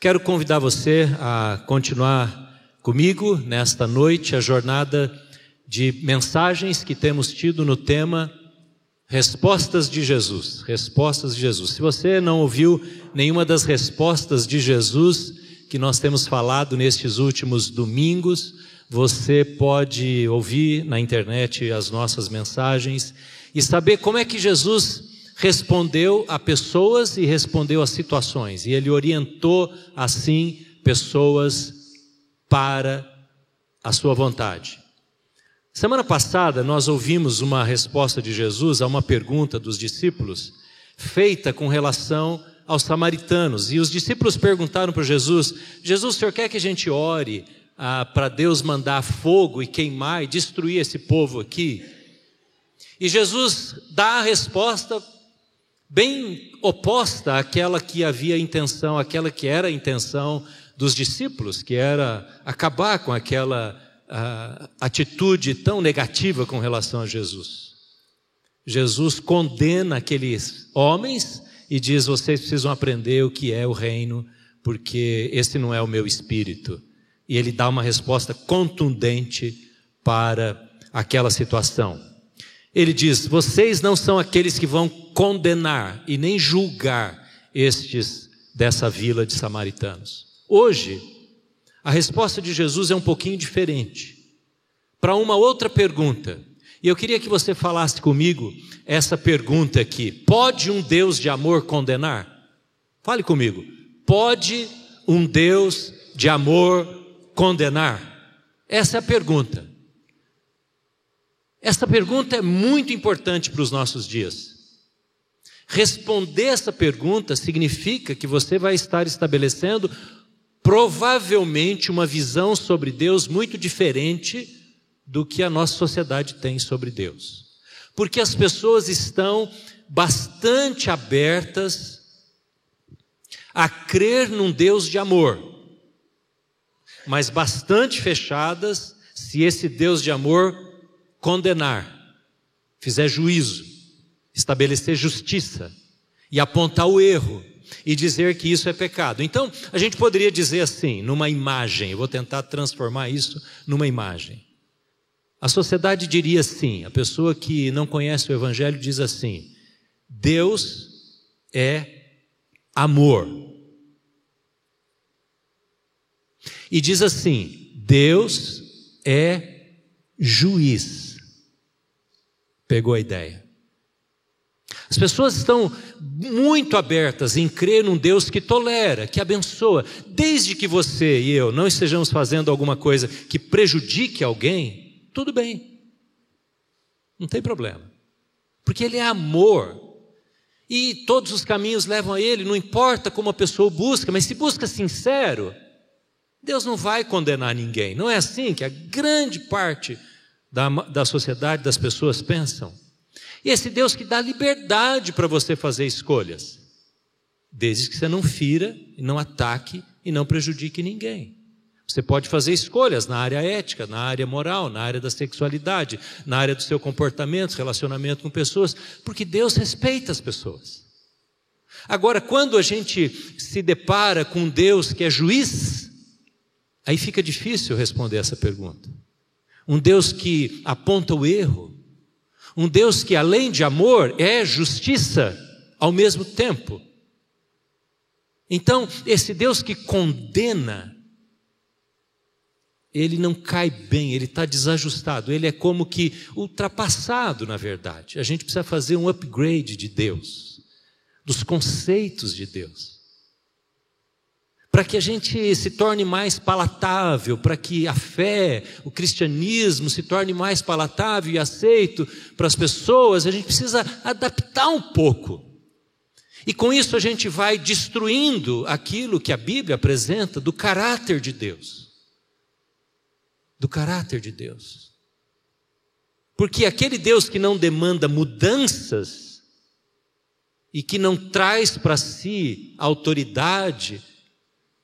Quero convidar você a continuar comigo nesta noite a jornada de mensagens que temos tido no tema Respostas de Jesus. Respostas de Jesus. Se você não ouviu nenhuma das respostas de Jesus que nós temos falado nestes últimos domingos, você pode ouvir na internet as nossas mensagens e saber como é que Jesus respondeu a pessoas e respondeu a situações. E ele orientou assim pessoas para a sua vontade. Semana passada nós ouvimos uma resposta de Jesus a uma pergunta dos discípulos, feita com relação aos samaritanos. E os discípulos perguntaram para Jesus: Jesus, o senhor quer que a gente ore ah, para Deus mandar fogo e queimar e destruir esse povo aqui? E Jesus dá a resposta bem oposta àquela que havia intenção, aquela que era a intenção dos discípulos, que era acabar com aquela atitude tão negativa com relação a Jesus. Jesus condena aqueles homens e diz: vocês precisam aprender o que é o reino, porque esse não é o meu espírito. E ele dá uma resposta contundente para aquela situação. Ele diz: vocês não são aqueles que vão condenar e nem julgar estes dessa vila de samaritanos. Hoje, a resposta de Jesus é um pouquinho diferente. Para uma outra pergunta. E eu queria que você falasse comigo essa pergunta aqui: pode um Deus de amor condenar? Fale comigo. Pode um Deus de amor condenar? Essa é a pergunta. Essa pergunta é muito importante para os nossos dias. Responder essa pergunta significa que você vai estar estabelecendo provavelmente uma visão sobre Deus muito diferente do que a nossa sociedade tem sobre Deus. Porque as pessoas estão bastante abertas a crer num Deus de amor, mas bastante fechadas se esse Deus de amor condenar, fizer juízo, estabelecer justiça e apontar o erro e dizer que isso é pecado. Então, a gente poderia dizer assim, numa imagem, eu vou tentar transformar isso numa imagem. A sociedade diria assim, a pessoa que não conhece o Evangelho diz assim: Deus é amor. E diz assim: Deus é juiz. Pegou a ideia? As pessoas estão muito abertas em crer num Deus que tolera, que abençoa, desde que você e eu não estejamos fazendo alguma coisa que prejudique alguém, tudo bem, não tem problema, porque Ele é amor. E todos os caminhos levam a Ele, não importa como a pessoa busca, mas se busca sincero, Deus não vai condenar ninguém. Não é assim que a grande parte da, da sociedade, das pessoas pensam. Esse Deus que dá liberdade para você fazer escolhas, desde que você não fira, não ataque e não prejudique ninguém. Você pode fazer escolhas na área ética, na área moral, na área da sexualidade, na área do seu comportamento, relacionamento com pessoas, porque Deus respeita as pessoas. Agora, quando a gente se depara com Deus que é juiz, aí fica difícil responder essa pergunta. Um Deus que aponta o erro, um Deus que, além de amor, é justiça ao mesmo tempo. Então, esse Deus que condena, ele não cai bem, ele está desajustado, ele é como que ultrapassado, na verdade. A gente precisa fazer um upgrade de Deus, dos conceitos de Deus para que a gente se torne mais palatável, para que a fé, o cristianismo se torne mais palatável e aceito para as pessoas, a gente precisa adaptar um pouco. E com isso a gente vai destruindo aquilo que a Bíblia apresenta do caráter de Deus. Do caráter de Deus. Porque aquele Deus que não demanda mudanças e que não traz para si autoridade,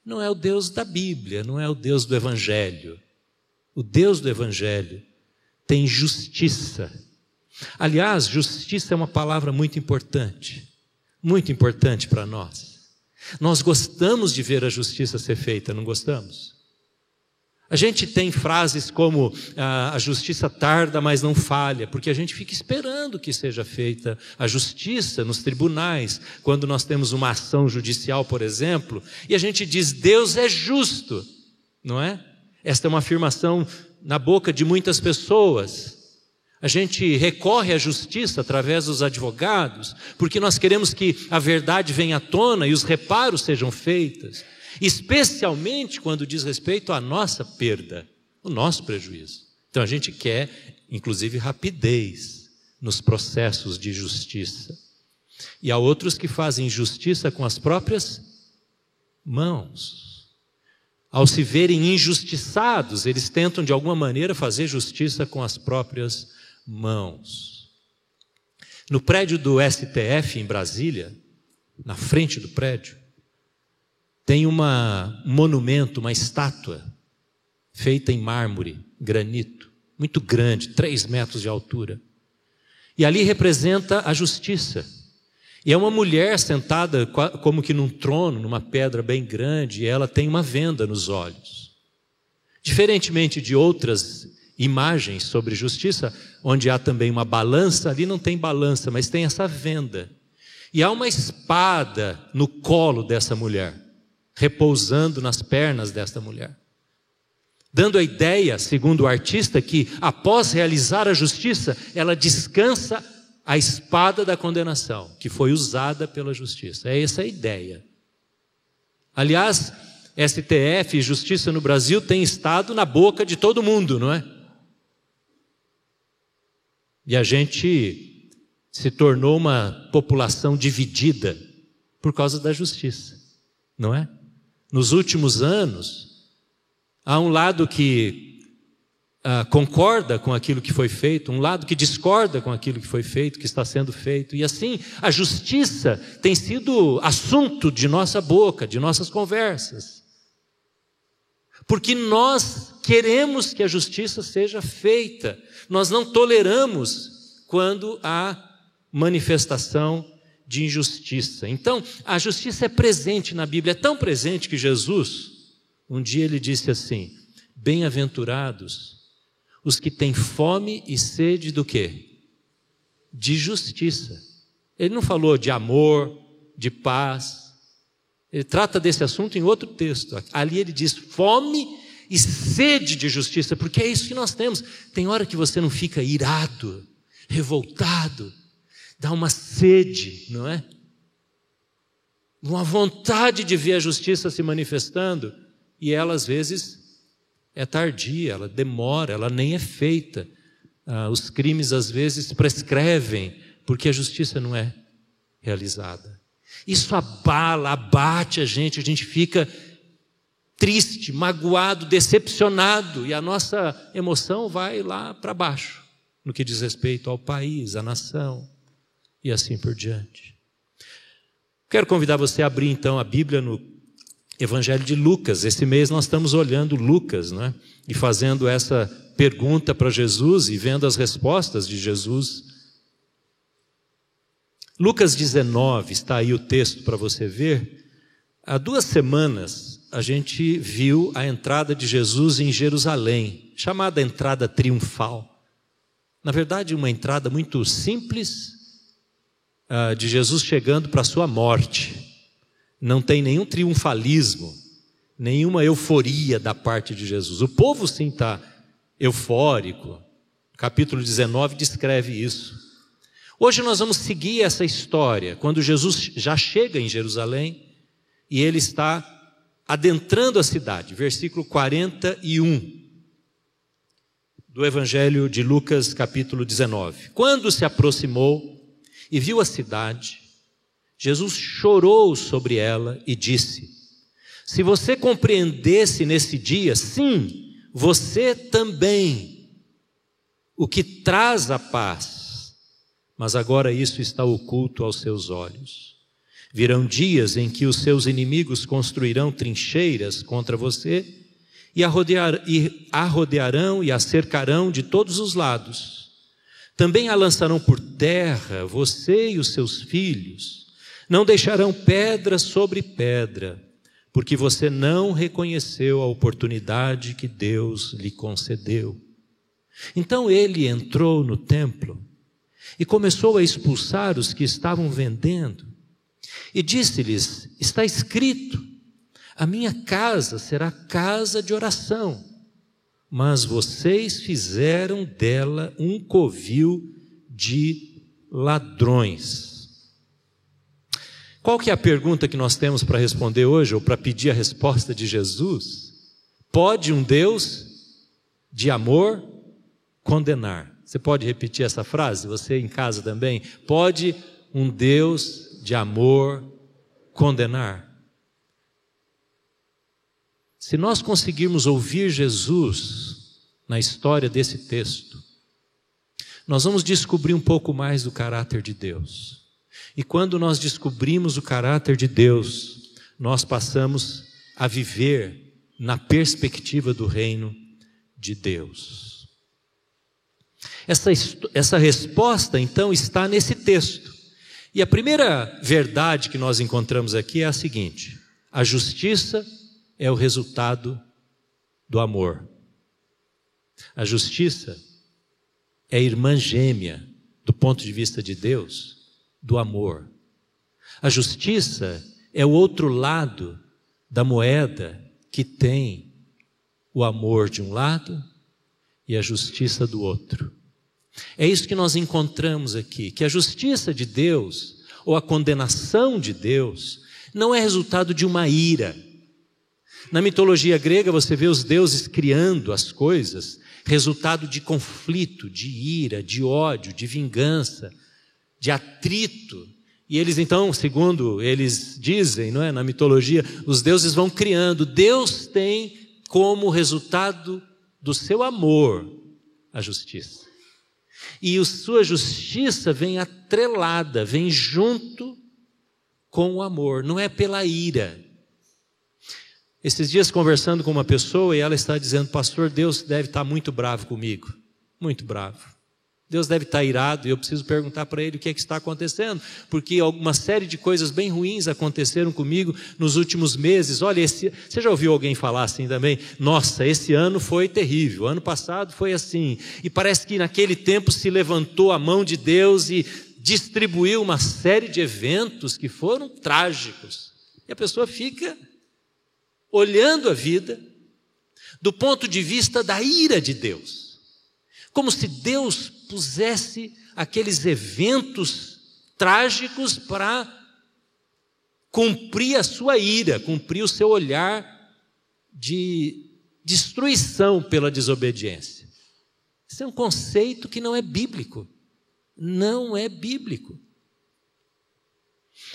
não é o Deus da Bíblia, não é o Deus do Evangelho. O Deus do Evangelho tem justiça. Aliás, justiça é uma palavra muito importante, muito importante para nós. Nós gostamos de ver a justiça ser feita, não gostamos? A gente tem frases como ah, a justiça tarda, mas não falha, porque a gente fica esperando que seja feita a justiça nos tribunais, quando nós temos uma ação judicial, por exemplo, e a gente diz Deus é justo, não é? Esta é uma afirmação na boca de muitas pessoas. A gente recorre à justiça através dos advogados, porque nós queremos que a verdade venha à tona e os reparos sejam feitos especialmente quando diz respeito à nossa perda, o nosso prejuízo. Então a gente quer, inclusive, rapidez nos processos de justiça. E há outros que fazem justiça com as próprias mãos. Ao se verem injustiçados, eles tentam de alguma maneira fazer justiça com as próprias mãos. No prédio do STF em Brasília, na frente do prédio, tem uma, um monumento, uma estátua, feita em mármore, granito, muito grande, três metros de altura. E ali representa a justiça. E é uma mulher sentada como que num trono, numa pedra bem grande, e ela tem uma venda nos olhos. Diferentemente de outras imagens sobre justiça, onde há também uma balança, ali não tem balança, mas tem essa venda. E há uma espada no colo dessa mulher repousando nas pernas desta mulher. Dando a ideia, segundo o artista, que após realizar a justiça, ela descansa a espada da condenação, que foi usada pela justiça. É essa a ideia. Aliás, STF e justiça no Brasil tem estado na boca de todo mundo, não é? E a gente se tornou uma população dividida por causa da justiça, não é? Nos últimos anos, há um lado que ah, concorda com aquilo que foi feito, um lado que discorda com aquilo que foi feito, que está sendo feito, e assim a justiça tem sido assunto de nossa boca, de nossas conversas. Porque nós queremos que a justiça seja feita, nós não toleramos quando há manifestação de injustiça. Então, a justiça é presente na Bíblia, é tão presente que Jesus, um dia ele disse assim: Bem-aventurados os que têm fome e sede do quê? De justiça. Ele não falou de amor, de paz. Ele trata desse assunto em outro texto. Ali ele diz fome e sede de justiça, porque é isso que nós temos. Tem hora que você não fica irado, revoltado, dá uma sede, não é? Uma vontade de ver a justiça se manifestando, e ela às vezes é tardia, ela demora, ela nem é feita. Ah, os crimes às vezes prescrevem, porque a justiça não é realizada. Isso abala, abate a gente, a gente fica triste, magoado, decepcionado, e a nossa emoção vai lá para baixo, no que diz respeito ao país, à nação e assim por diante. Quero convidar você a abrir então a Bíblia no Evangelho de Lucas. Esse mês nós estamos olhando Lucas, né? E fazendo essa pergunta para Jesus e vendo as respostas de Jesus. Lucas 19, está aí o texto para você ver. Há duas semanas a gente viu a entrada de Jesus em Jerusalém, chamada entrada triunfal. Na verdade, uma entrada muito simples ah, de Jesus chegando para a sua morte. Não tem nenhum triunfalismo, nenhuma euforia da parte de Jesus. O povo sim está eufórico. capítulo 19 descreve isso. Hoje nós vamos seguir essa história, quando Jesus já chega em Jerusalém e ele está adentrando a cidade, versículo 41 do Evangelho de Lucas, capítulo 19. Quando se aproximou e viu a cidade, Jesus chorou sobre ela e disse: Se você compreendesse nesse dia, sim, você também, o que traz a paz, mas agora isso está oculto aos seus olhos. Virão dias em que os seus inimigos construirão trincheiras contra você e a rodearão e a cercarão de todos os lados também a lançarão por terra, você e os seus filhos. Não deixarão pedra sobre pedra, porque você não reconheceu a oportunidade que Deus lhe concedeu. Então ele entrou no templo e começou a expulsar os que estavam vendendo. E disse-lhes: Está escrito, a minha casa será casa de oração, mas vocês fizeram dela um covil de ladrões. Qual que é a pergunta que nós temos para responder hoje, ou para pedir a resposta de Jesus? Pode um Deus de amor condenar? Você pode repetir essa frase? Você em casa também? Pode um Deus de amor condenar? Se nós conseguirmos ouvir Jesus na história desse texto, nós vamos descobrir um pouco mais do caráter de Deus. E quando nós descobrimos o caráter de Deus, nós passamos a viver na perspectiva do reino de Deus. Essa, essa resposta, então, está nesse texto. E a primeira verdade que nós encontramos aqui é a seguinte: a justiça é o resultado do amor. A justiça é irmã gêmea, do ponto de vista de Deus, do amor. A justiça é o outro lado da moeda que tem o amor de um lado e a justiça do outro. É isso que nós encontramos aqui, que a justiça de Deus ou a condenação de Deus não é resultado de uma ira. Na mitologia grega você vê os deuses criando as coisas, resultado de conflito, de ira, de ódio, de vingança, de atrito. E eles então, segundo eles dizem, não é, na mitologia, os deuses vão criando. Deus tem como resultado do seu amor a justiça. E a sua justiça vem atrelada, vem junto com o amor, não é pela ira. Esses dias conversando com uma pessoa e ela está dizendo: Pastor, Deus deve estar muito bravo comigo. Muito bravo. Deus deve estar irado e eu preciso perguntar para ele o que, é que está acontecendo, porque alguma série de coisas bem ruins aconteceram comigo nos últimos meses. Olha, esse, você já ouviu alguém falar assim também? Nossa, esse ano foi terrível, ano passado foi assim. E parece que naquele tempo se levantou a mão de Deus e distribuiu uma série de eventos que foram trágicos. E a pessoa fica olhando a vida do ponto de vista da ira de Deus. Como se Deus pusesse aqueles eventos trágicos para cumprir a sua ira, cumprir o seu olhar de destruição pela desobediência. Isso é um conceito que não é bíblico. Não é bíblico.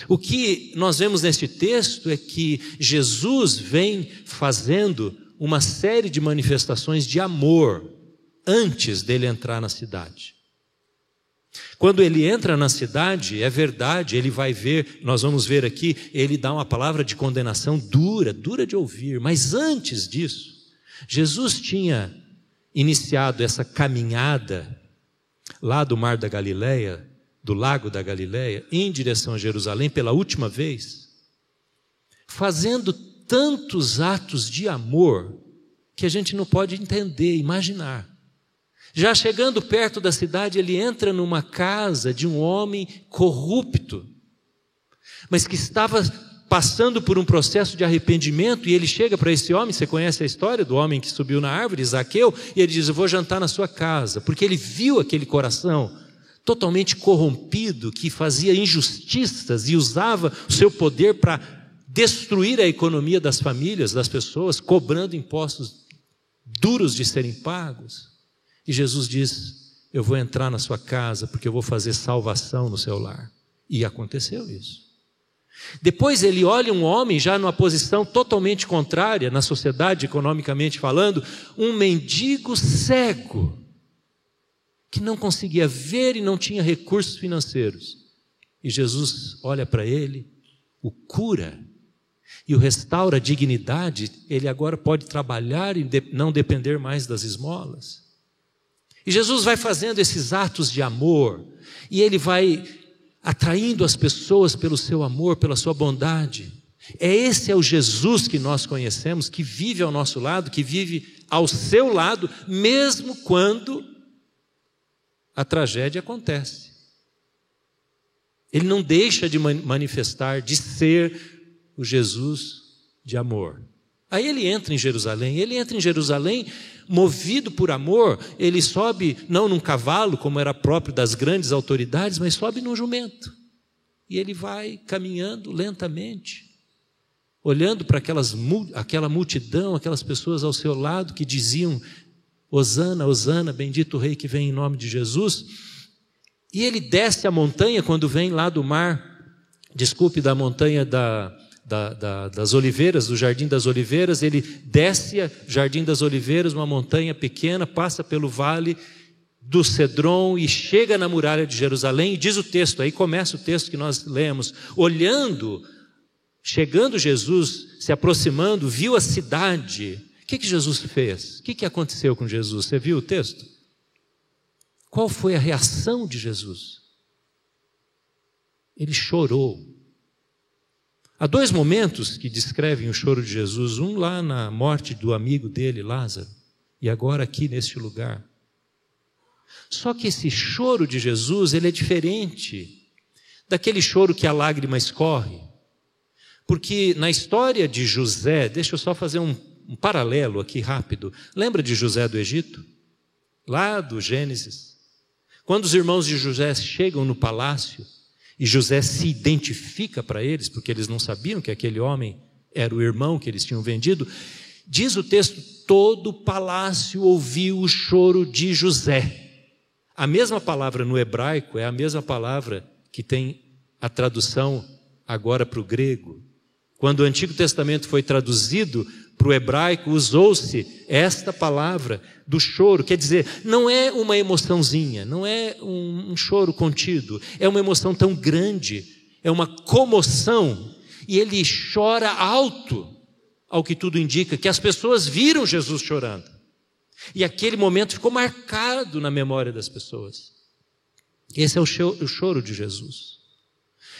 O que nós vemos neste texto é que Jesus vem fazendo uma série de manifestações de amor antes dele entrar na cidade. Quando ele entra na cidade, é verdade, ele vai ver, nós vamos ver aqui, ele dá uma palavra de condenação dura, dura de ouvir, mas antes disso, Jesus tinha iniciado essa caminhada lá do Mar da Galileia, do Lago da Galileia, em direção a Jerusalém pela última vez, fazendo tantos atos de amor que a gente não pode entender, imaginar. Já chegando perto da cidade, ele entra numa casa de um homem corrupto, mas que estava passando por um processo de arrependimento, e ele chega para esse homem, você conhece a história do homem que subiu na árvore, Zaqueu, e ele diz: Eu vou jantar na sua casa, porque ele viu aquele coração totalmente corrompido, que fazia injustiças e usava o seu poder para destruir a economia das famílias, das pessoas, cobrando impostos duros de serem pagos. E Jesus diz: Eu vou entrar na sua casa porque eu vou fazer salvação no seu lar. E aconteceu isso. Depois ele olha um homem já numa posição totalmente contrária na sociedade, economicamente falando, um mendigo cego, que não conseguia ver e não tinha recursos financeiros. E Jesus olha para ele, o cura e o restaura a dignidade, ele agora pode trabalhar e não depender mais das esmolas. E Jesus vai fazendo esses atos de amor, e ele vai atraindo as pessoas pelo seu amor, pela sua bondade. É esse é o Jesus que nós conhecemos, que vive ao nosso lado, que vive ao seu lado, mesmo quando a tragédia acontece. Ele não deixa de manifestar, de ser o Jesus de amor. Aí ele entra em Jerusalém, ele entra em Jerusalém movido por amor, ele sobe não num cavalo, como era próprio das grandes autoridades, mas sobe num jumento. E ele vai caminhando lentamente, olhando para aquelas, aquela multidão, aquelas pessoas ao seu lado que diziam: Hosana, Hosana, bendito o Rei que vem em nome de Jesus. E ele desce a montanha quando vem lá do mar, desculpe, da montanha da, da, da, das Oliveiras, do Jardim das Oliveiras, ele desce a Jardim das Oliveiras, uma montanha pequena, passa pelo vale do Cedron e chega na muralha de Jerusalém, e diz o texto, aí começa o texto que nós lemos, olhando, chegando Jesus, se aproximando, viu a cidade. Que, que Jesus fez? O que, que aconteceu com Jesus? Você viu o texto? Qual foi a reação de Jesus? Ele chorou. Há dois momentos que descrevem o choro de Jesus: um lá na morte do amigo dele, Lázaro, e agora aqui neste lugar. Só que esse choro de Jesus, ele é diferente daquele choro que a lágrima escorre. Porque na história de José, deixa eu só fazer um, um paralelo aqui rápido. Lembra de José do Egito? Lá do Gênesis. Quando os irmãos de José chegam no palácio, e José se identifica para eles, porque eles não sabiam que aquele homem era o irmão que eles tinham vendido. Diz o texto: todo o palácio ouviu o choro de José. A mesma palavra no hebraico é a mesma palavra que tem a tradução agora para o grego. Quando o Antigo Testamento foi traduzido para o hebraico, usou-se esta palavra do choro. Quer dizer, não é uma emoçãozinha, não é um, um choro contido, é uma emoção tão grande, é uma comoção. E ele chora alto, ao que tudo indica, que as pessoas viram Jesus chorando. E aquele momento ficou marcado na memória das pessoas. Esse é o choro de Jesus.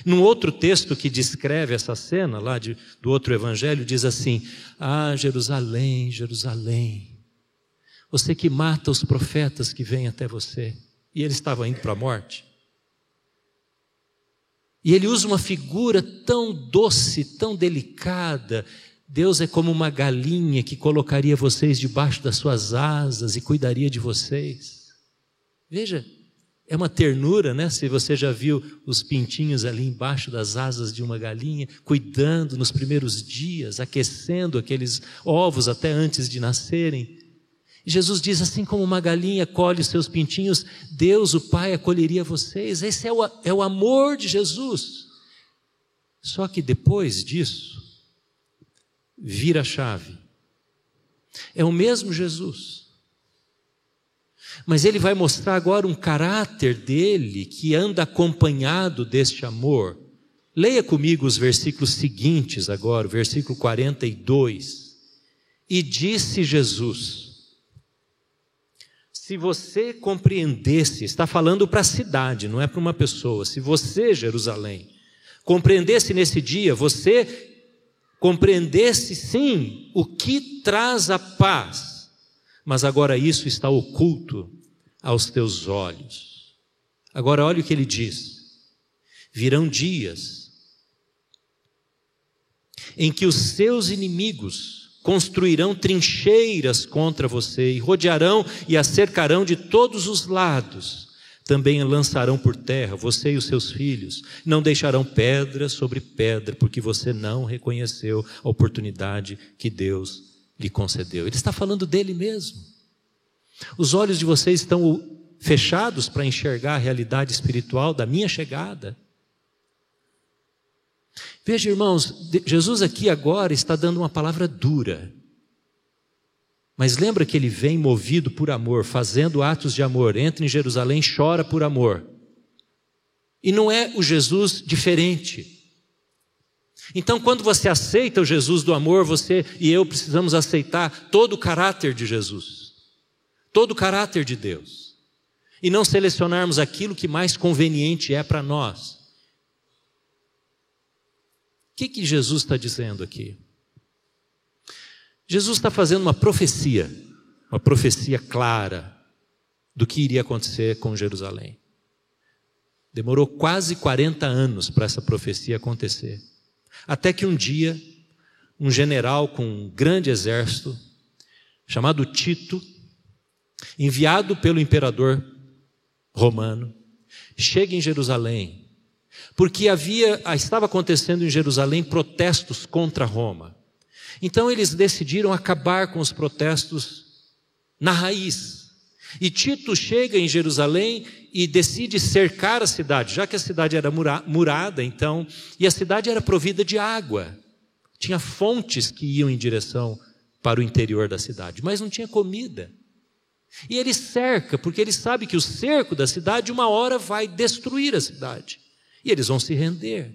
Num outro texto que descreve essa cena, lá de, do outro evangelho, diz assim: Ah, Jerusalém, Jerusalém, você que mata os profetas que vêm até você. E ele estava indo para a morte. E ele usa uma figura tão doce, tão delicada. Deus é como uma galinha que colocaria vocês debaixo das suas asas e cuidaria de vocês. Veja, é uma ternura, né? Se você já viu os pintinhos ali embaixo das asas de uma galinha, cuidando nos primeiros dias, aquecendo aqueles ovos até antes de nascerem. E Jesus diz: assim como uma galinha colhe os seus pintinhos, Deus, o Pai, acolheria vocês. Esse é o, é o amor de Jesus. Só que depois disso, vira a chave. É o mesmo Jesus mas ele vai mostrar agora um caráter dele que anda acompanhado deste amor. Leia comigo os versículos seguintes agora, o versículo 42. E disse Jesus: Se você compreendesse, está falando para a cidade, não é para uma pessoa. Se você, Jerusalém, compreendesse nesse dia, você compreendesse sim o que traz a paz mas agora isso está oculto aos teus olhos. Agora olhe o que ele diz: virão dias em que os seus inimigos construirão trincheiras contra você e rodearão e a cercarão de todos os lados. Também lançarão por terra, você e os seus filhos. Não deixarão pedra sobre pedra, porque você não reconheceu a oportunidade que Deus lhe concedeu. Ele está falando dele mesmo. Os olhos de vocês estão fechados para enxergar a realidade espiritual da minha chegada. Veja, irmãos, Jesus aqui agora está dando uma palavra dura. Mas lembra que ele vem movido por amor, fazendo atos de amor, entra em Jerusalém, chora por amor. E não é o Jesus diferente. Então, quando você aceita o Jesus do amor, você e eu precisamos aceitar todo o caráter de Jesus, todo o caráter de Deus, e não selecionarmos aquilo que mais conveniente é para nós. que, que Jesus está dizendo aqui? Jesus está fazendo uma profecia, uma profecia clara do que iria acontecer com Jerusalém. Demorou quase 40 anos para essa profecia acontecer. Até que um dia, um general com um grande exército, chamado Tito, enviado pelo imperador romano, chega em Jerusalém, porque havia, estava acontecendo em Jerusalém protestos contra Roma. Então eles decidiram acabar com os protestos na raiz. E Tito chega em Jerusalém e decide cercar a cidade, já que a cidade era murada, então, e a cidade era provida de água. Tinha fontes que iam em direção para o interior da cidade, mas não tinha comida. E ele cerca, porque ele sabe que o cerco da cidade uma hora vai destruir a cidade. E eles vão se render.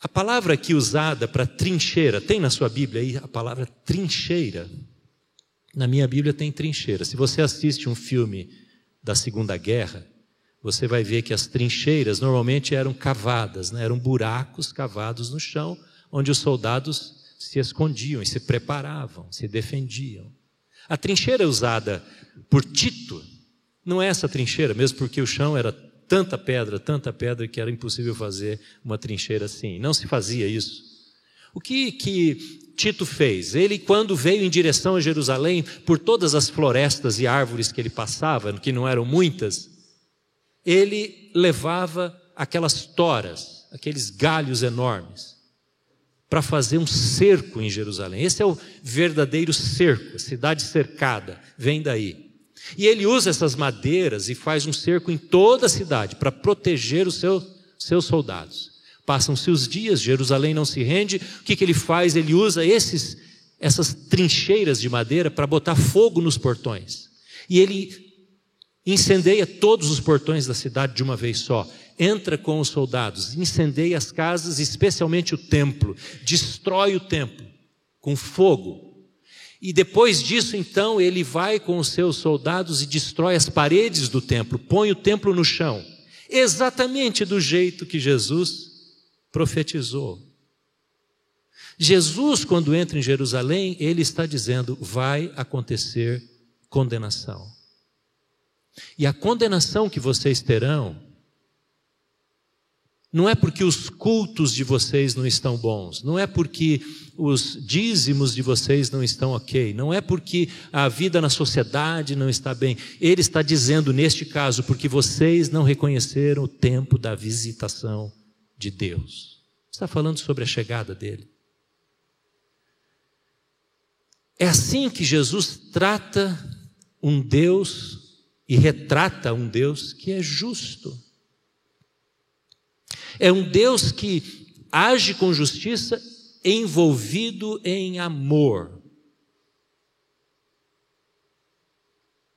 A palavra aqui usada para trincheira, tem na sua Bíblia aí a palavra trincheira? Na minha Bíblia tem trincheira. Se você assiste um filme da Segunda Guerra, você vai ver que as trincheiras normalmente eram cavadas, né? eram buracos cavados no chão, onde os soldados se escondiam e se preparavam, se defendiam. A trincheira usada por Tito não é essa trincheira, mesmo porque o chão era tanta pedra, tanta pedra que era impossível fazer uma trincheira assim. Não se fazia isso. O que, que Tito fez? Ele, quando veio em direção a Jerusalém, por todas as florestas e árvores que ele passava, que não eram muitas, ele levava aquelas toras, aqueles galhos enormes, para fazer um cerco em Jerusalém. Esse é o verdadeiro cerco, a cidade cercada, vem daí. E ele usa essas madeiras e faz um cerco em toda a cidade para proteger os seus, seus soldados. Passam-se os dias, Jerusalém não se rende. O que, que ele faz? Ele usa esses, essas trincheiras de madeira para botar fogo nos portões. E ele incendeia todos os portões da cidade de uma vez só. Entra com os soldados, incendeia as casas, especialmente o templo, destrói o templo com fogo, e depois disso, então, ele vai com os seus soldados e destrói as paredes do templo, põe o templo no chão, exatamente do jeito que Jesus profetizou. Jesus, quando entra em Jerusalém, ele está dizendo: vai acontecer condenação. E a condenação que vocês terão não é porque os cultos de vocês não estão bons, não é porque os dízimos de vocês não estão ok, não é porque a vida na sociedade não está bem. Ele está dizendo neste caso porque vocês não reconheceram o tempo da visitação de Deus. Está falando sobre a chegada dele. É assim que Jesus trata um Deus e retrata um Deus que é justo. É um Deus que age com justiça envolvido em amor.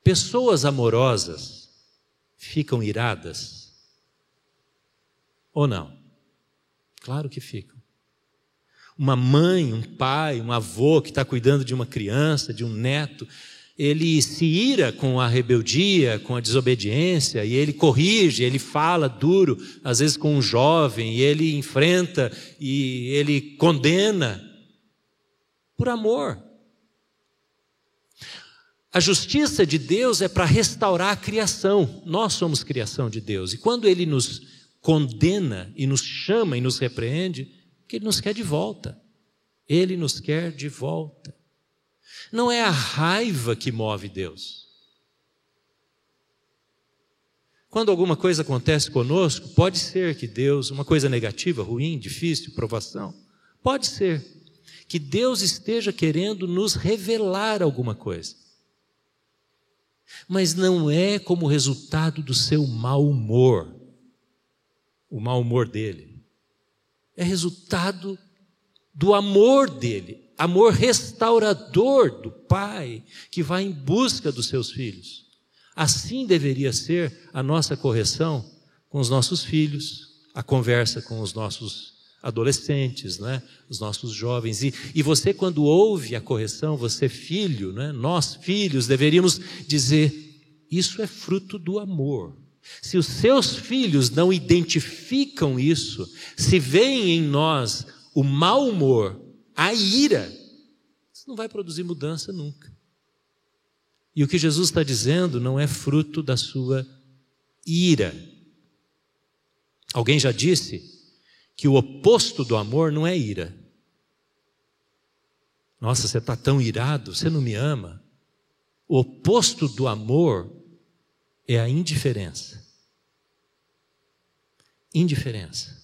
Pessoas amorosas ficam iradas ou não? Claro que ficam. Uma mãe, um pai, um avô que está cuidando de uma criança, de um neto, ele se ira com a rebeldia, com a desobediência, e ele corrige, ele fala duro, às vezes com um jovem, e ele enfrenta e ele condena por amor. A justiça de Deus é para restaurar a criação. Nós somos criação de Deus. E quando ele nos condena e nos chama e nos repreende, que ele nos quer de volta. Ele nos quer de volta. Não é a raiva que move Deus. Quando alguma coisa acontece conosco, pode ser que Deus, uma coisa negativa, ruim, difícil, provação, pode ser que Deus esteja querendo nos revelar alguma coisa. Mas não é como resultado do seu mau humor, o mau humor dele. É resultado do amor dele, amor restaurador do pai que vai em busca dos seus filhos. Assim deveria ser a nossa correção com os nossos filhos, a conversa com os nossos adolescentes, né? os nossos jovens. E, e você, quando ouve a correção, você, filho, né? nós, filhos, deveríamos dizer: isso é fruto do amor. Se os seus filhos não identificam isso, se veem em nós o mau humor, a ira, isso não vai produzir mudança nunca. E o que Jesus está dizendo não é fruto da sua ira. Alguém já disse que o oposto do amor não é ira. Nossa, você está tão irado, você não me ama. O oposto do amor é a indiferença. Indiferença.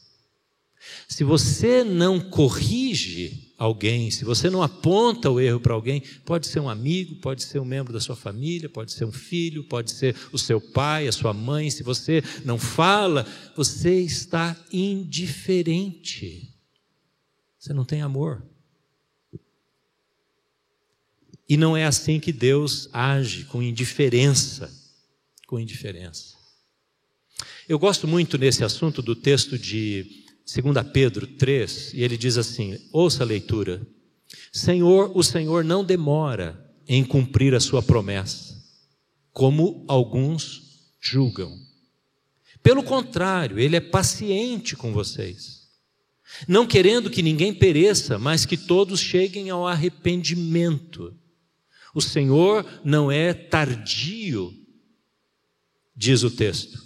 Se você não corrige alguém, se você não aponta o erro para alguém, pode ser um amigo, pode ser um membro da sua família, pode ser um filho, pode ser o seu pai, a sua mãe, se você não fala, você está indiferente. Você não tem amor. E não é assim que Deus age, com indiferença. Com indiferença. Eu gosto muito nesse assunto do texto de 2 Pedro 3, e ele diz assim: ouça a leitura. Senhor, o Senhor não demora em cumprir a sua promessa, como alguns julgam. Pelo contrário, ele é paciente com vocês, não querendo que ninguém pereça, mas que todos cheguem ao arrependimento. O Senhor não é tardio, diz o texto.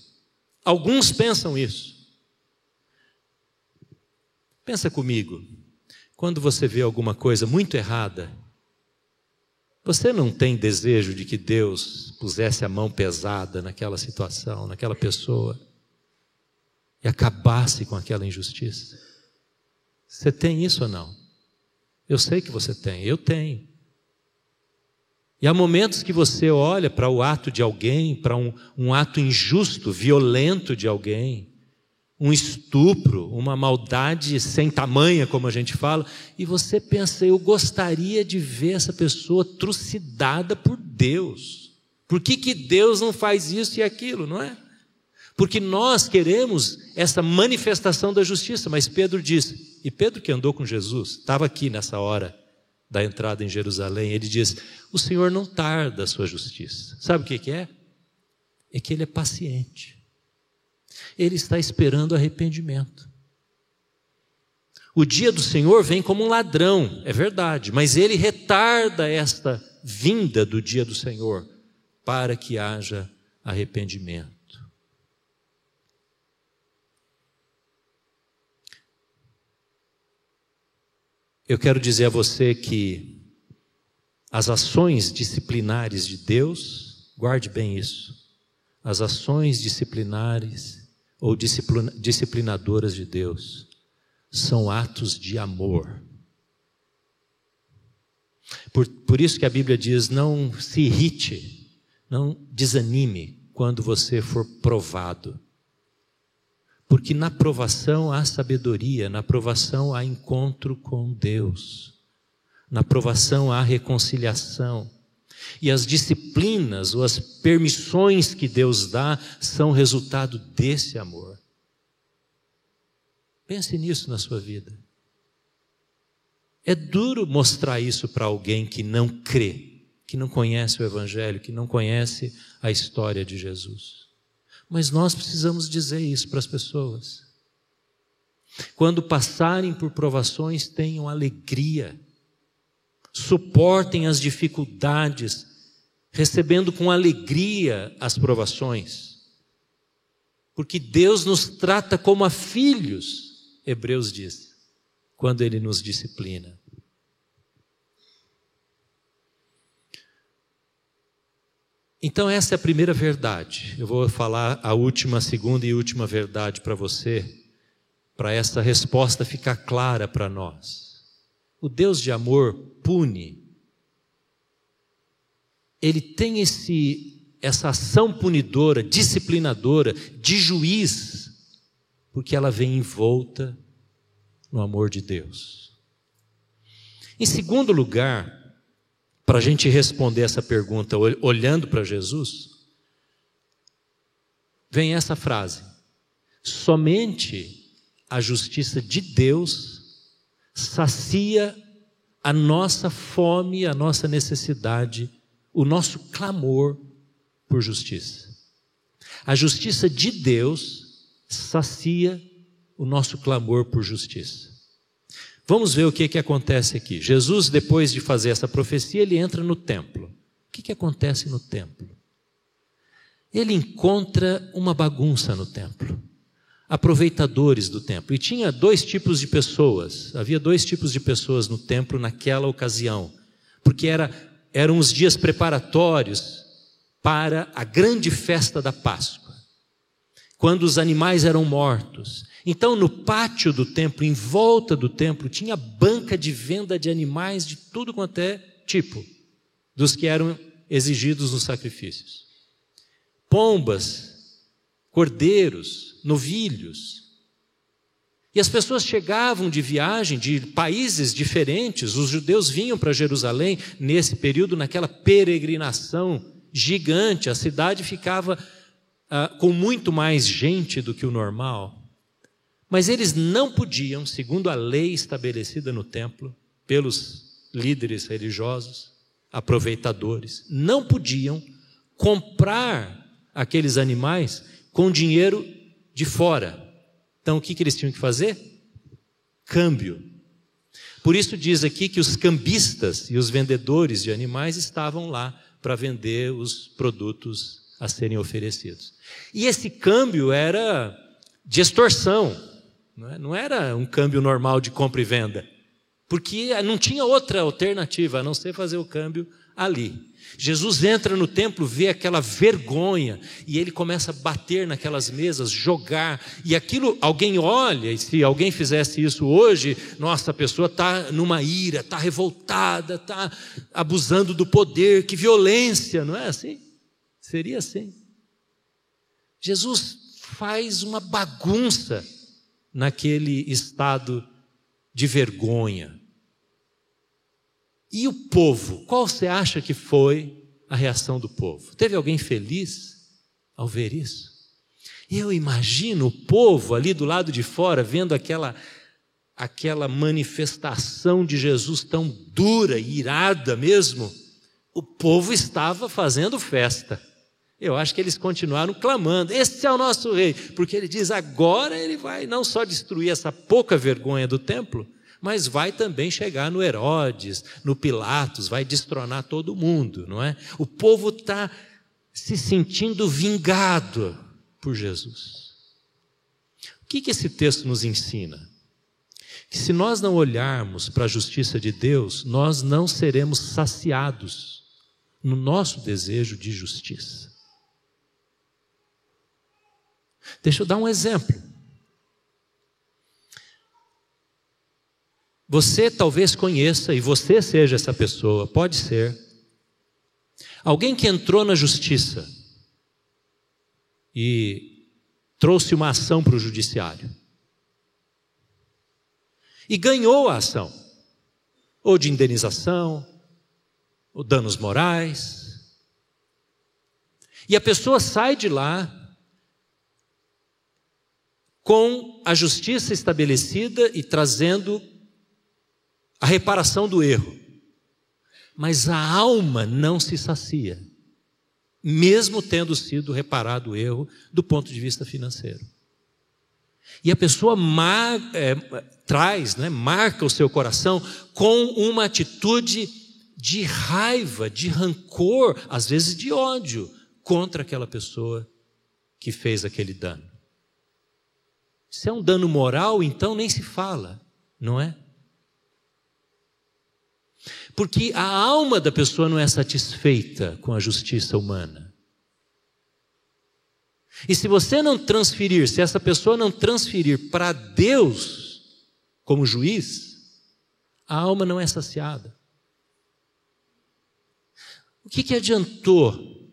Alguns pensam isso. Pensa comigo, quando você vê alguma coisa muito errada, você não tem desejo de que Deus pusesse a mão pesada naquela situação, naquela pessoa, e acabasse com aquela injustiça? Você tem isso ou não? Eu sei que você tem, eu tenho. E há momentos que você olha para o ato de alguém, para um, um ato injusto, violento de alguém, um estupro, uma maldade sem tamanha, como a gente fala, e você pensa, eu gostaria de ver essa pessoa trucidada por Deus. Por que, que Deus não faz isso e aquilo, não é? Porque nós queremos essa manifestação da justiça, mas Pedro diz, e Pedro que andou com Jesus, estava aqui nessa hora, da entrada em Jerusalém, ele diz: O Senhor não tarda a sua justiça. Sabe o que é? É que ele é paciente. Ele está esperando arrependimento. O dia do Senhor vem como um ladrão, é verdade, mas ele retarda esta vinda do dia do Senhor para que haja arrependimento. Eu quero dizer a você que as ações disciplinares de Deus, guarde bem isso, as ações disciplinares ou disciplinadoras de Deus são atos de amor. Por, por isso que a Bíblia diz: não se irrite, não desanime quando você for provado. Porque na provação há sabedoria, na provação há encontro com Deus, na provação há reconciliação. E as disciplinas ou as permissões que Deus dá são resultado desse amor. Pense nisso na sua vida. É duro mostrar isso para alguém que não crê, que não conhece o Evangelho, que não conhece a história de Jesus. Mas nós precisamos dizer isso para as pessoas. Quando passarem por provações, tenham alegria, suportem as dificuldades, recebendo com alegria as provações, porque Deus nos trata como a filhos, Hebreus diz, quando Ele nos disciplina. Então, essa é a primeira verdade. Eu vou falar a última, segunda e última verdade para você, para essa resposta ficar clara para nós. O Deus de amor pune. Ele tem esse essa ação punidora, disciplinadora, de juiz, porque ela vem envolta no amor de Deus. Em segundo lugar, para a gente responder essa pergunta olhando para Jesus, vem essa frase: somente a justiça de Deus sacia a nossa fome, a nossa necessidade, o nosso clamor por justiça. A justiça de Deus sacia o nosso clamor por justiça. Vamos ver o que, que acontece aqui. Jesus, depois de fazer essa profecia, ele entra no templo. O que, que acontece no templo? Ele encontra uma bagunça no templo aproveitadores do templo. E tinha dois tipos de pessoas, havia dois tipos de pessoas no templo naquela ocasião, porque era, eram os dias preparatórios para a grande festa da Páscoa, quando os animais eram mortos. Então, no pátio do templo, em volta do templo, tinha banca de venda de animais de tudo quanto é tipo, dos que eram exigidos nos sacrifícios. Pombas, cordeiros, novilhos. E as pessoas chegavam de viagem de países diferentes, os judeus vinham para Jerusalém nesse período, naquela peregrinação gigante, a cidade ficava ah, com muito mais gente do que o normal. Mas eles não podiam, segundo a lei estabelecida no templo, pelos líderes religiosos, aproveitadores, não podiam comprar aqueles animais com dinheiro de fora. Então o que, que eles tinham que fazer? Câmbio. Por isso diz aqui que os cambistas e os vendedores de animais estavam lá para vender os produtos a serem oferecidos. E esse câmbio era de extorsão, é? não era um câmbio normal de compra e venda, porque não tinha outra alternativa a não ser fazer o câmbio ali. Jesus entra no templo, vê aquela vergonha e ele começa a bater naquelas mesas, jogar, e aquilo, alguém olha, e se alguém fizesse isso hoje, nossa, a pessoa está numa ira, está revoltada, está abusando do poder, que violência, não é assim? Seria assim. Jesus faz uma bagunça naquele estado de vergonha. E o povo, qual você acha que foi a reação do povo? Teve alguém feliz ao ver isso? Eu imagino o povo ali do lado de fora vendo aquela aquela manifestação de Jesus tão dura irada mesmo. O povo estava fazendo festa. Eu acho que eles continuaram clamando: Este é o nosso rei, porque ele diz: agora ele vai não só destruir essa pouca vergonha do templo, mas vai também chegar no Herodes, no Pilatos, vai destronar todo mundo, não é? O povo está se sentindo vingado por Jesus. O que, que esse texto nos ensina? Que se nós não olharmos para a justiça de Deus, nós não seremos saciados no nosso desejo de justiça. Deixa eu dar um exemplo. Você talvez conheça e você seja essa pessoa, pode ser. Alguém que entrou na justiça e trouxe uma ação para o judiciário. E ganhou a ação, ou de indenização, ou danos morais. E a pessoa sai de lá com a justiça estabelecida e trazendo a reparação do erro. Mas a alma não se sacia, mesmo tendo sido reparado o erro do ponto de vista financeiro. E a pessoa mar, é, traz, né, marca o seu coração com uma atitude de raiva, de rancor, às vezes de ódio, contra aquela pessoa que fez aquele dano. Se é um dano moral, então nem se fala, não é? Porque a alma da pessoa não é satisfeita com a justiça humana. E se você não transferir, se essa pessoa não transferir para Deus como juiz, a alma não é saciada. O que, que adiantou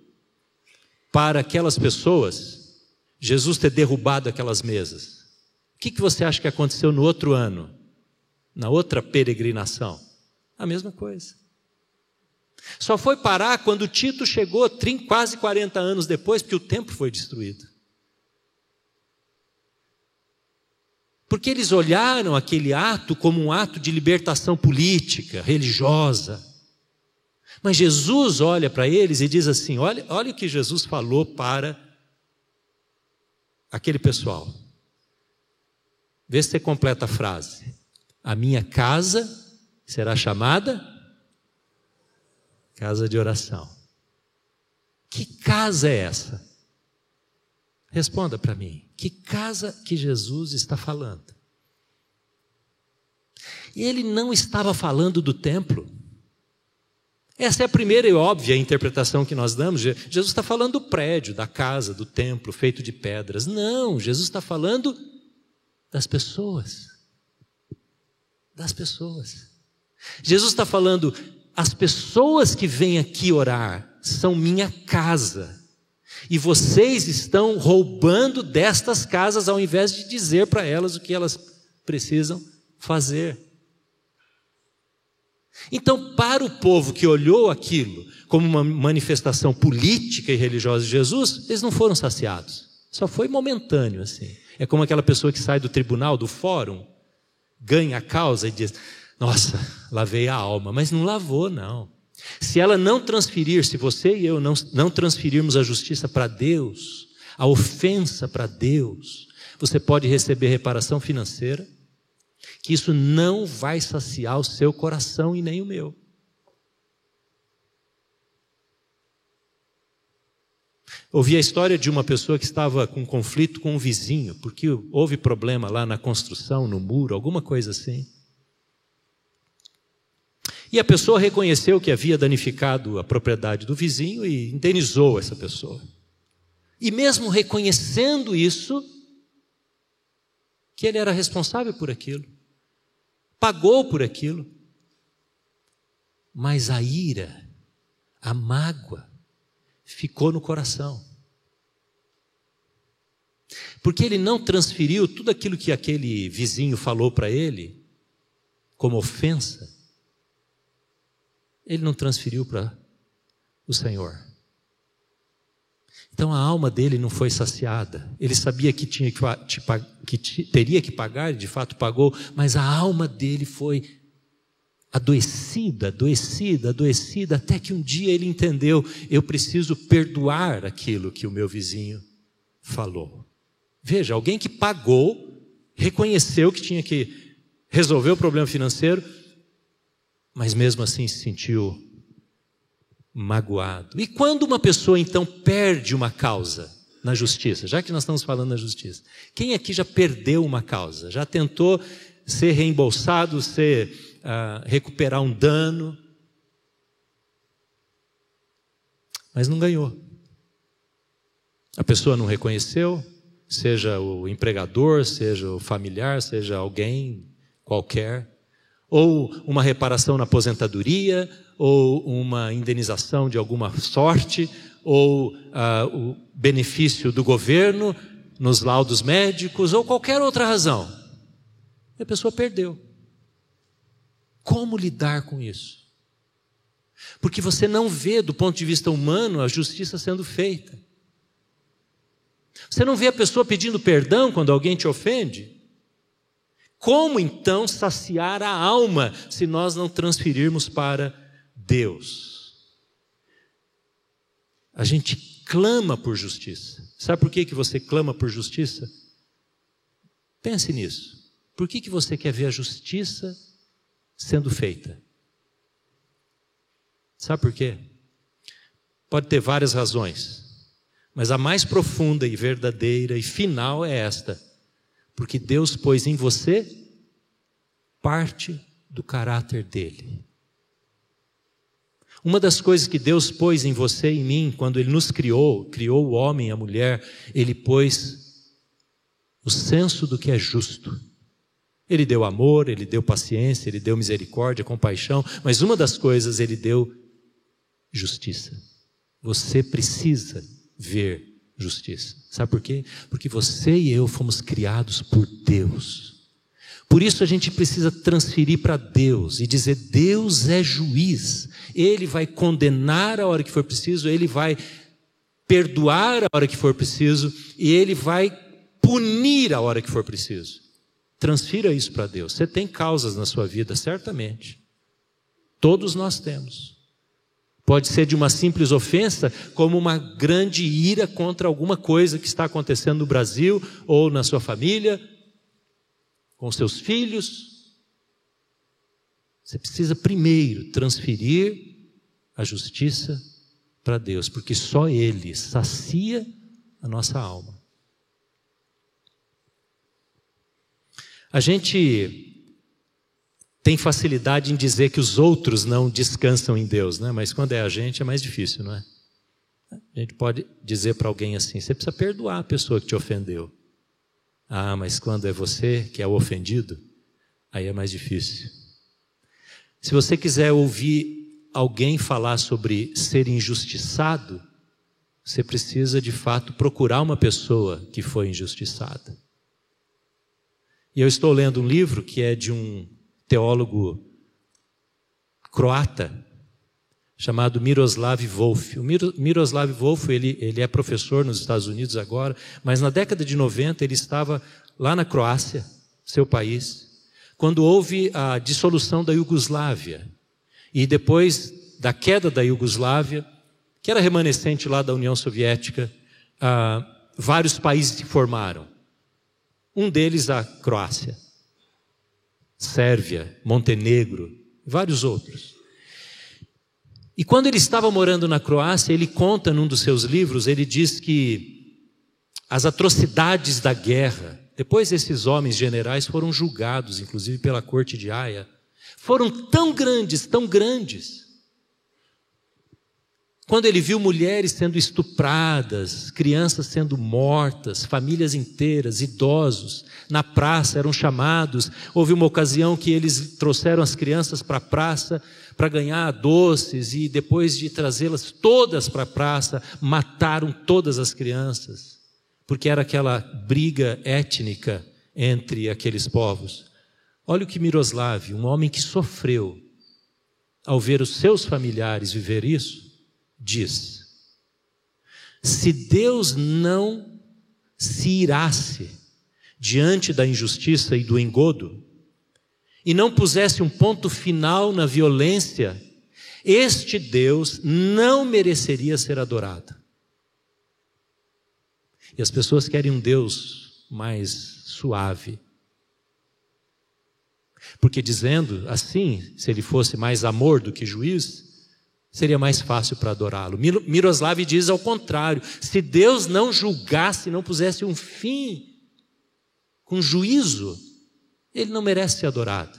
para aquelas pessoas Jesus ter derrubado aquelas mesas? O que, que você acha que aconteceu no outro ano, na outra peregrinação? A mesma coisa. Só foi parar quando Tito chegou quase 40 anos depois, porque o templo foi destruído. Porque eles olharam aquele ato como um ato de libertação política, religiosa. Mas Jesus olha para eles e diz assim: olha, olha o que Jesus falou para aquele pessoal. Vê se você completa a frase. A minha casa será chamada casa de oração. Que casa é essa? Responda para mim. Que casa que Jesus está falando? Ele não estava falando do templo. Essa é a primeira e óbvia interpretação que nós damos. Jesus está falando do prédio, da casa, do templo feito de pedras. Não, Jesus está falando das pessoas. Das pessoas. Jesus está falando, as pessoas que vêm aqui orar são minha casa. E vocês estão roubando destas casas ao invés de dizer para elas o que elas precisam fazer. Então, para o povo que olhou aquilo como uma manifestação política e religiosa de Jesus, eles não foram saciados. Só foi momentâneo assim. É como aquela pessoa que sai do tribunal, do fórum, ganha a causa e diz: Nossa, lavei a alma, mas não lavou, não. Se ela não transferir, se você e eu não, não transferirmos a justiça para Deus, a ofensa para Deus, você pode receber reparação financeira, que isso não vai saciar o seu coração e nem o meu. Ouvi a história de uma pessoa que estava com conflito com um vizinho, porque houve problema lá na construção, no muro, alguma coisa assim. E a pessoa reconheceu que havia danificado a propriedade do vizinho e indenizou essa pessoa. E mesmo reconhecendo isso, que ele era responsável por aquilo pagou por aquilo. Mas a ira, a mágoa, ficou no coração. Porque ele não transferiu tudo aquilo que aquele vizinho falou para ele, como ofensa, ele não transferiu para o Senhor. Então a alma dele não foi saciada. Ele sabia que, tinha que, que teria que pagar, de fato pagou, mas a alma dele foi adoecida, adoecida, adoecida, até que um dia ele entendeu: eu preciso perdoar aquilo que o meu vizinho falou. Veja, alguém que pagou, reconheceu que tinha que resolver o problema financeiro, mas mesmo assim se sentiu magoado. E quando uma pessoa então perde uma causa na justiça, já que nós estamos falando da justiça, quem aqui já perdeu uma causa? Já tentou ser reembolsado, ser, uh, recuperar um dano, mas não ganhou. A pessoa não reconheceu, seja o empregador, seja o familiar, seja alguém qualquer, ou uma reparação na aposentadoria, ou uma indenização de alguma sorte, ou ah, o benefício do governo nos laudos médicos, ou qualquer outra razão. E a pessoa perdeu. Como lidar com isso? Porque você não vê, do ponto de vista humano, a justiça sendo feita. Você não vê a pessoa pedindo perdão quando alguém te ofende. Como então saciar a alma se nós não transferirmos para Deus. A gente clama por justiça. Sabe por que, que você clama por justiça? Pense nisso. Por que, que você quer ver a justiça sendo feita? Sabe por quê? Pode ter várias razões, mas a mais profunda e verdadeira e final é esta: porque Deus pôs em você parte do caráter dele. Uma das coisas que Deus pôs em você e em mim, quando Ele nos criou, criou o homem e a mulher, Ele pôs o senso do que é justo. Ele deu amor, Ele deu paciência, Ele deu misericórdia, compaixão, mas uma das coisas Ele deu justiça. Você precisa ver justiça. Sabe por quê? Porque você e eu fomos criados por Deus. Por isso a gente precisa transferir para Deus e dizer: Deus é juiz, Ele vai condenar a hora que for preciso, Ele vai perdoar a hora que for preciso e Ele vai punir a hora que for preciso. Transfira isso para Deus. Você tem causas na sua vida, certamente. Todos nós temos. Pode ser de uma simples ofensa, como uma grande ira contra alguma coisa que está acontecendo no Brasil ou na sua família, com seus filhos. Você precisa primeiro transferir a justiça para Deus, porque só Ele sacia a nossa alma. A gente tem facilidade em dizer que os outros não descansam em Deus, né? mas quando é a gente é mais difícil, não é? A gente pode dizer para alguém assim: você precisa perdoar a pessoa que te ofendeu. Ah, mas quando é você que é o ofendido, aí é mais difícil. Se você quiser ouvir alguém falar sobre ser injustiçado, você precisa de fato procurar uma pessoa que foi injustiçada. E eu estou lendo um livro que é de um teólogo croata chamado Miroslav Volf. O Miroslav Volf, ele, ele é professor nos Estados Unidos agora, mas na década de 90 ele estava lá na Croácia, seu país, quando houve a dissolução da Iugoslávia. E depois da queda da Iugoslávia, que era remanescente lá da União Soviética, ah, vários países se formaram. Um deles a Croácia. Sérvia, Montenegro, vários outros. E quando ele estava morando na Croácia, ele conta num dos seus livros, ele diz que as atrocidades da guerra, depois esses homens generais foram julgados, inclusive pela corte de Haia, foram tão grandes, tão grandes, quando ele viu mulheres sendo estupradas, crianças sendo mortas, famílias inteiras, idosos, na praça eram chamados. Houve uma ocasião que eles trouxeram as crianças para a praça para ganhar doces e depois de trazê-las todas para a praça, mataram todas as crianças, porque era aquela briga étnica entre aqueles povos. Olha o que Miroslav, um homem que sofreu ao ver os seus familiares viver isso, diz: se Deus não se irasse diante da injustiça e do engodo, e não pusesse um ponto final na violência, este Deus não mereceria ser adorado. E as pessoas querem um Deus mais suave. Porque dizendo assim, se ele fosse mais amor do que juiz, seria mais fácil para adorá-lo. Miroslav diz ao contrário: se Deus não julgasse, não pusesse um fim com juízo, ele não merece ser adorado.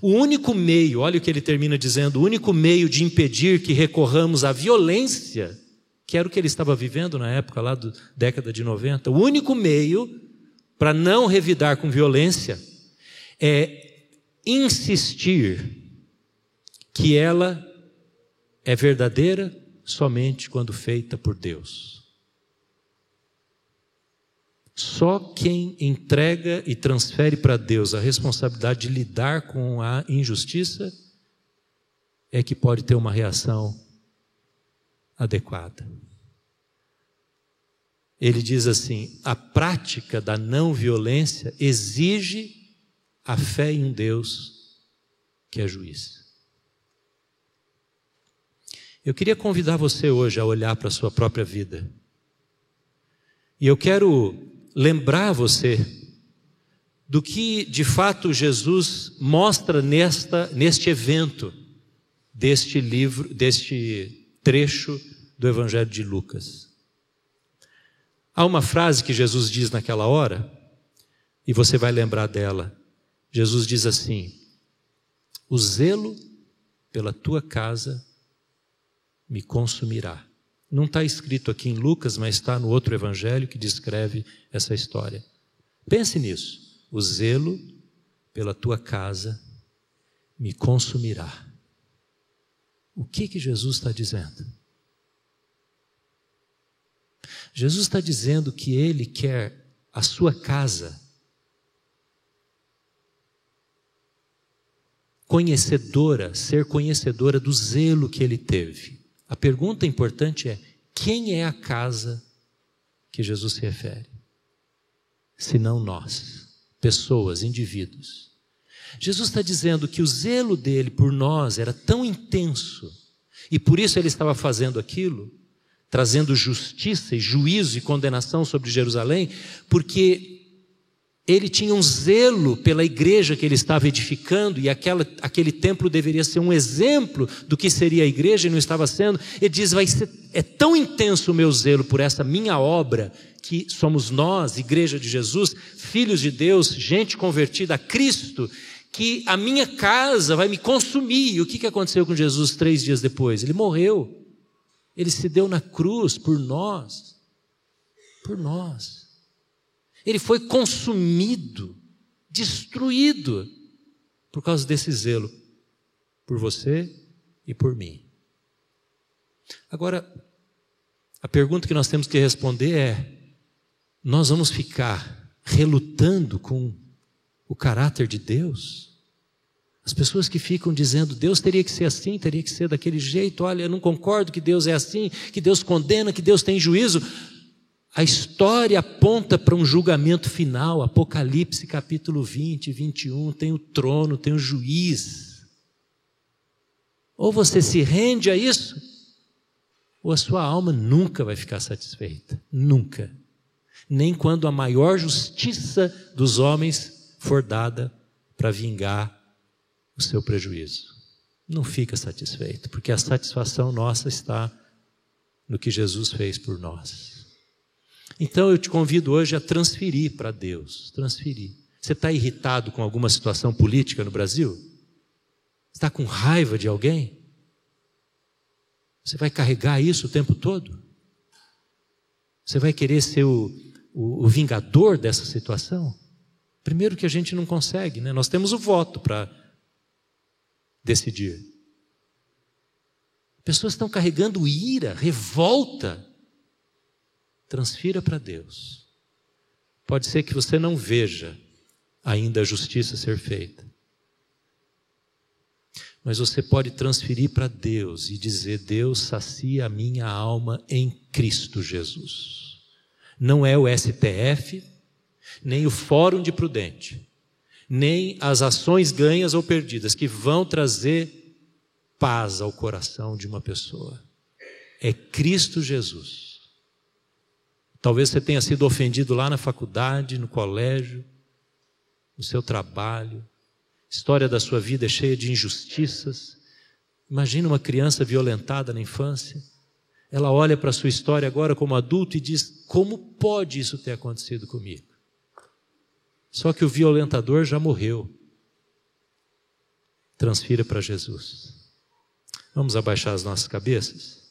O único meio, olha o que ele termina dizendo: o único meio de impedir que recorramos à violência, que era o que ele estava vivendo na época lá da década de 90, o único meio para não revidar com violência é insistir que ela é verdadeira somente quando feita por Deus. Só quem entrega e transfere para Deus a responsabilidade de lidar com a injustiça é que pode ter uma reação adequada. Ele diz assim: a prática da não violência exige a fé em um Deus que é juiz. Eu queria convidar você hoje a olhar para a sua própria vida. E eu quero lembrar você do que de fato Jesus mostra nesta neste evento deste livro, deste trecho do Evangelho de Lucas. Há uma frase que Jesus diz naquela hora, e você vai lembrar dela. Jesus diz assim: O zelo pela tua casa me consumirá. Não está escrito aqui em Lucas, mas está no outro evangelho que descreve essa história. Pense nisso. O zelo pela tua casa me consumirá. O que que Jesus está dizendo? Jesus está dizendo que Ele quer a sua casa conhecedora, ser conhecedora do zelo que Ele teve. A pergunta importante é: quem é a casa que Jesus se refere? Senão nós, pessoas, indivíduos. Jesus está dizendo que o zelo dele por nós era tão intenso, e por isso ele estava fazendo aquilo, trazendo justiça e juízo e condenação sobre Jerusalém, porque ele tinha um zelo pela igreja que ele estava edificando, e aquela, aquele templo deveria ser um exemplo do que seria a igreja, e não estava sendo. Ele diz: vai ser, é tão intenso o meu zelo por essa minha obra, que somos nós, igreja de Jesus, filhos de Deus, gente convertida a Cristo, que a minha casa vai me consumir. E o que, que aconteceu com Jesus três dias depois? Ele morreu. Ele se deu na cruz por nós. Por nós. Ele foi consumido, destruído, por causa desse zelo por você e por mim. Agora, a pergunta que nós temos que responder é: nós vamos ficar relutando com o caráter de Deus? As pessoas que ficam dizendo Deus teria que ser assim, teria que ser daquele jeito, olha, eu não concordo que Deus é assim, que Deus condena, que Deus tem juízo. A história aponta para um julgamento final, Apocalipse capítulo 20, 21, tem o trono, tem o juiz. Ou você se rende a isso, ou a sua alma nunca vai ficar satisfeita, nunca. Nem quando a maior justiça dos homens for dada para vingar o seu prejuízo. Não fica satisfeito, porque a satisfação nossa está no que Jesus fez por nós. Então eu te convido hoje a transferir para Deus, transferir. Você está irritado com alguma situação política no Brasil? Está com raiva de alguém? Você vai carregar isso o tempo todo? Você vai querer ser o, o, o vingador dessa situação? Primeiro que a gente não consegue, né? Nós temos o voto para decidir. Pessoas estão carregando ira, revolta transfira para Deus. Pode ser que você não veja ainda a justiça ser feita. Mas você pode transferir para Deus e dizer: Deus sacia a minha alma em Cristo Jesus. Não é o STF, nem o Fórum de Prudente, nem as ações ganhas ou perdidas que vão trazer paz ao coração de uma pessoa. É Cristo Jesus. Talvez você tenha sido ofendido lá na faculdade, no colégio, no seu trabalho. A história da sua vida é cheia de injustiças. Imagina uma criança violentada na infância. Ela olha para a sua história agora como adulto e diz: Como pode isso ter acontecido comigo? Só que o violentador já morreu. Transfira para Jesus. Vamos abaixar as nossas cabeças?